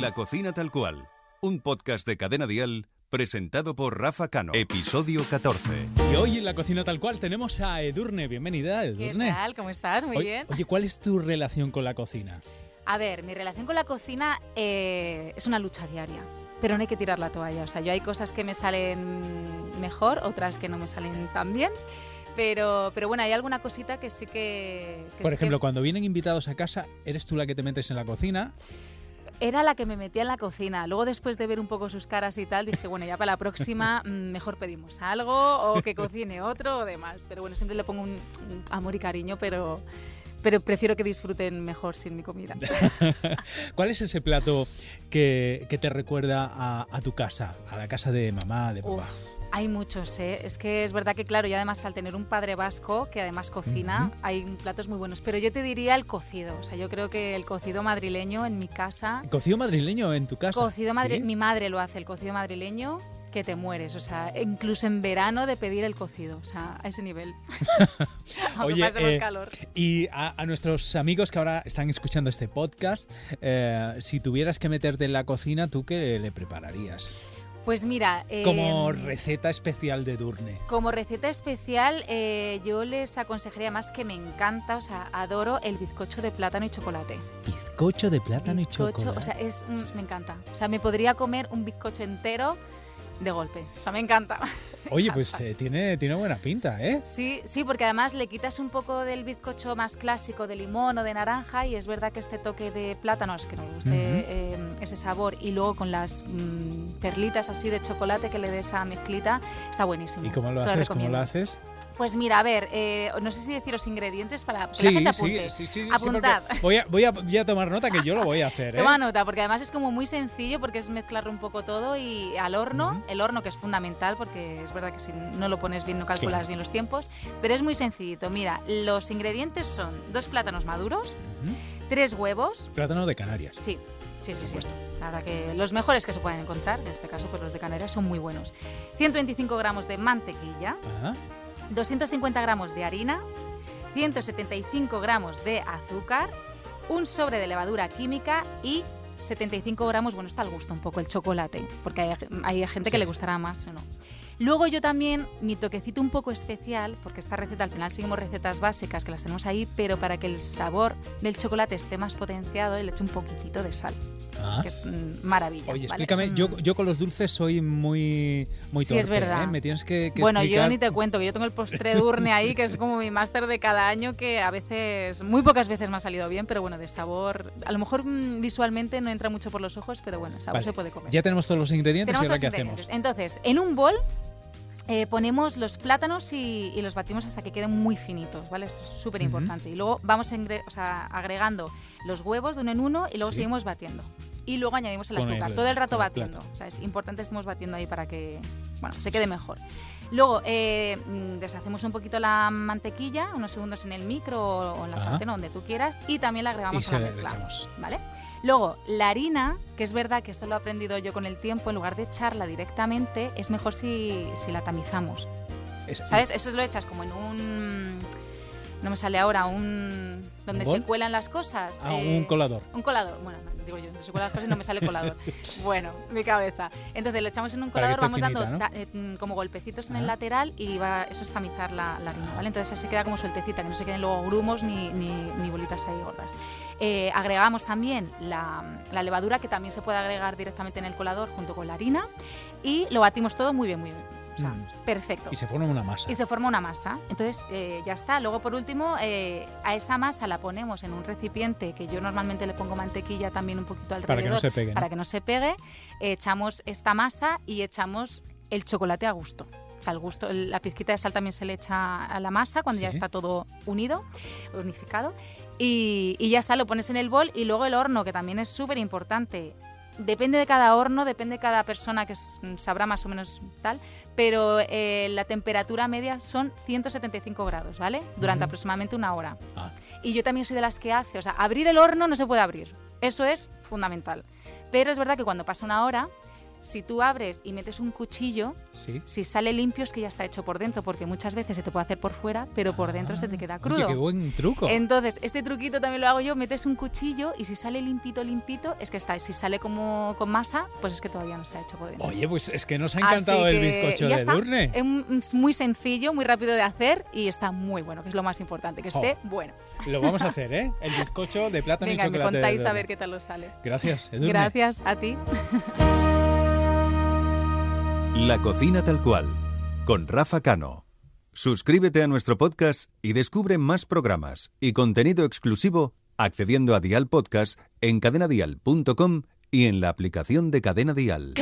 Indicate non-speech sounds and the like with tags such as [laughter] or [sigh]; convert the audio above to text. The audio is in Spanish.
La cocina tal cual, un podcast de Cadena Dial presentado por Rafa Cano. Episodio 14. Y hoy en la cocina tal cual tenemos a Edurne. Bienvenida, ¿Qué Edurne. tal? ¿Cómo estás? Muy Oye- bien. Oye, ¿cuál es tu relación con la cocina? A ver, mi relación con la cocina eh, es una lucha diaria, pero no hay que tirar la toalla. O sea, yo hay cosas que me salen mejor, otras que no me salen tan bien. Pero, pero bueno, hay alguna cosita que sí que... que Por sí que ejemplo, cuando vienen invitados a casa, ¿eres tú la que te metes en la cocina? Era la que me metía en la cocina. Luego, después de ver un poco sus caras y tal, dije, bueno, ya para la próxima [laughs] mm, mejor pedimos algo o que cocine otro o demás. Pero bueno, siempre le pongo un, un amor y cariño, pero, pero prefiero que disfruten mejor sin mi comida. [laughs] ¿Cuál es ese plato que, que te recuerda a, a tu casa, a la casa de mamá, de papá? Uf, hay muchos, ¿eh? Es que es verdad que, claro, y además al tener un padre vasco que además cocina, hay platos muy buenos. Pero yo te diría el cocido. O sea, yo creo que el cocido madrileño en mi casa. ¿Cocido madrileño en tu casa? Cocido madri ¿Sí? Mi madre lo hace, el cocido madrileño, que te mueres. O sea, incluso en verano de pedir el cocido. O sea, a ese nivel. [laughs] [laughs] Aunque Oye, eh, calor. Y a, a nuestros amigos que ahora están escuchando este podcast, eh, si tuvieras que meterte en la cocina, ¿tú qué le prepararías? Pues mira. Como em, receta especial de Durne. Como receta especial, eh, yo les aconsejaría más que me encanta, o sea, adoro el bizcocho de plátano y chocolate. Bizcocho de plátano y chocolate. o sea, es, mm, me encanta. O sea, me podría comer un bizcocho entero de golpe. O sea, me encanta. [laughs] Oye, [laughs] pues eh, tiene, tiene buena pinta, ¿eh? Sí, sí, porque además le quitas un poco del bizcocho más clásico de limón o de naranja y es verdad que este toque de plátano es que nos guste eh, ese sabor y luego con las mm, perlitas así de chocolate que le dé esa mezclita está buenísimo. ¿Y cómo lo haces? ¿Cómo lo haces? Pues mira, a ver, eh, no sé si decir los ingredientes para que la gente apunte. sí, sí, sí, Apuntad. porque voy, a, voy, a, voy a tomar nota que yo lo voy a hacer, [laughs] ¿eh? Toma nota, porque además es como muy sencillo, porque es mezclarlo un poco todo y al horno, el horno que es fundamental, porque es verdad que si no lo pones bien no calculas Claro. bien los tiempos, pero es muy sencillito. Mira, los ingredientes son dos plátanos maduros, tres huevos, Plátano de Canarias. sí, sí, sí, sí. La verdad que los mejores que se pueden encontrar, en este caso pues los de Canarias, son muy buenos. 125 gramos de mantequilla, Ajá. 250 gramos de harina, 175 gramos de azúcar, un sobre de levadura química y 75 gramos, bueno, está al gusto un poco el chocolate, porque hay, hay gente que le gustará más o no. Luego yo también, mi toquecito un poco especial, porque esta receta al final seguimos recetas básicas que las tenemos ahí, pero para que el sabor del chocolate esté más potenciado, le echo un poquitito de sal, Ah. que es mm, maravilla. Oye, ¿vale? explícame, un- yo, yo con los dulces soy muy, muy Sí, torpe, es verdad. ¿eh? Me tienes que, que Bueno, yo explicar- ni te cuento, que yo tengo el postre Durne ahí, que es como mi máster de cada año, que a veces, muy pocas veces me ha salido bien, pero bueno, de sabor, a lo mejor mm, visualmente no entra mucho por los ojos, pero bueno, el sabor Vale, se puede comer. Ya tenemos todos los ingredientes Tenemos y ahora qué hacemos. Entonces, en un bol eh, ponemos los plátanos y, y los batimos hasta que queden muy finitos, ¿vale? Esto es súper importante. Y luego vamos engre- o sea, agregando los huevos de uno en uno y luego Sí. seguimos batiendo. Y luego añadimos el Con azúcar, el- todo el rato el batiendo. O sea, es importante estemos batiendo ahí para que, bueno, se quede mejor. Luego eh, mm, deshacemos un poquito la mantequilla, unos segundos en el micro o en la Ajá. sartén o donde tú quieras, y también la agregamos a la mezcla. ¿vale? Luego, la harina, que es verdad que esto lo he aprendido yo con el tiempo, en lugar de echarla directamente, es mejor si, si la tamizamos. Es- ¿Sabes? Eso lo echas como en un... No me sale ahora, un... Donde se cuelan las cosas. Ah, eh, un colador. Un colador. Bueno, no, digo yo, donde se cuelan las cosas y no me sale colador. [laughs] bueno, mi cabeza. Entonces lo echamos en un colador, vamos finita, dando ¿no? ta- eh, mm, como golpecitos en Ah. el lateral y va, eso es tamizar la, la harina, ¿vale? Entonces así queda como sueltecita, que no se queden luego grumos ni, ni, ni bolitas ahí gordas. Eh, agregamos también la, la levadura, que también se puede agregar directamente en el colador junto con la harina y lo batimos todo muy bien, muy bien. O sea, Mm. perfecto. Y se forma una masa. Y se forma una masa. Entonces eh, ya está. Luego por último eh, a esa masa la ponemos en un recipiente que yo normalmente le pongo mantequilla también un poquito alrededor Para que no se pegue. ¿no? para que no se pegue. Echamos esta masa y echamos el chocolate a gusto. O sea, el gusto, la pizquita de sal también se le echa a la masa cuando ya está todo unido, unificado. Y, y ya está, lo pones en el bol y luego el horno, que también es súper importante. Depende de cada horno, depende de cada persona que sabrá más o menos tal, pero eh, la temperatura media son 175 grados, ¿vale? Durante aproximadamente una hora. Ah, Y yo también soy de las que hace, o sea, abrir el horno no se puede abrir. Eso es fundamental. Pero es verdad que cuando pasa una hora, si tú abres y metes un cuchillo, Sí. si sale limpio es que ya está hecho por dentro, porque muchas veces se te puede hacer por fuera, pero por dentro se te queda Oye, crudo. qué buen truco. Entonces, este truquito también lo hago yo, metes un cuchillo y si sale limpito, limpito, es que está. Si sale como con masa, pues es que todavía no está hecho por dentro. Oye, pues es que nos ha Así encantado el bizcocho de. Durne. Es muy sencillo, muy rápido de hacer y está muy bueno, que es lo más importante, que Jo. esté bueno. Lo vamos a [laughs] hacer, ¿eh? El bizcocho de plátano Venga, y me chocolate. de contáis a ver qué tal os sale. Gracias, Edurne. Gracias a ti. [laughs] La cocina tal cual, con Rafa Cano. Suscríbete a nuestro podcast y descubre más programas y contenido exclusivo accediendo a Dial Podcast en cadenadial.com y en la aplicación de Cadena Dial.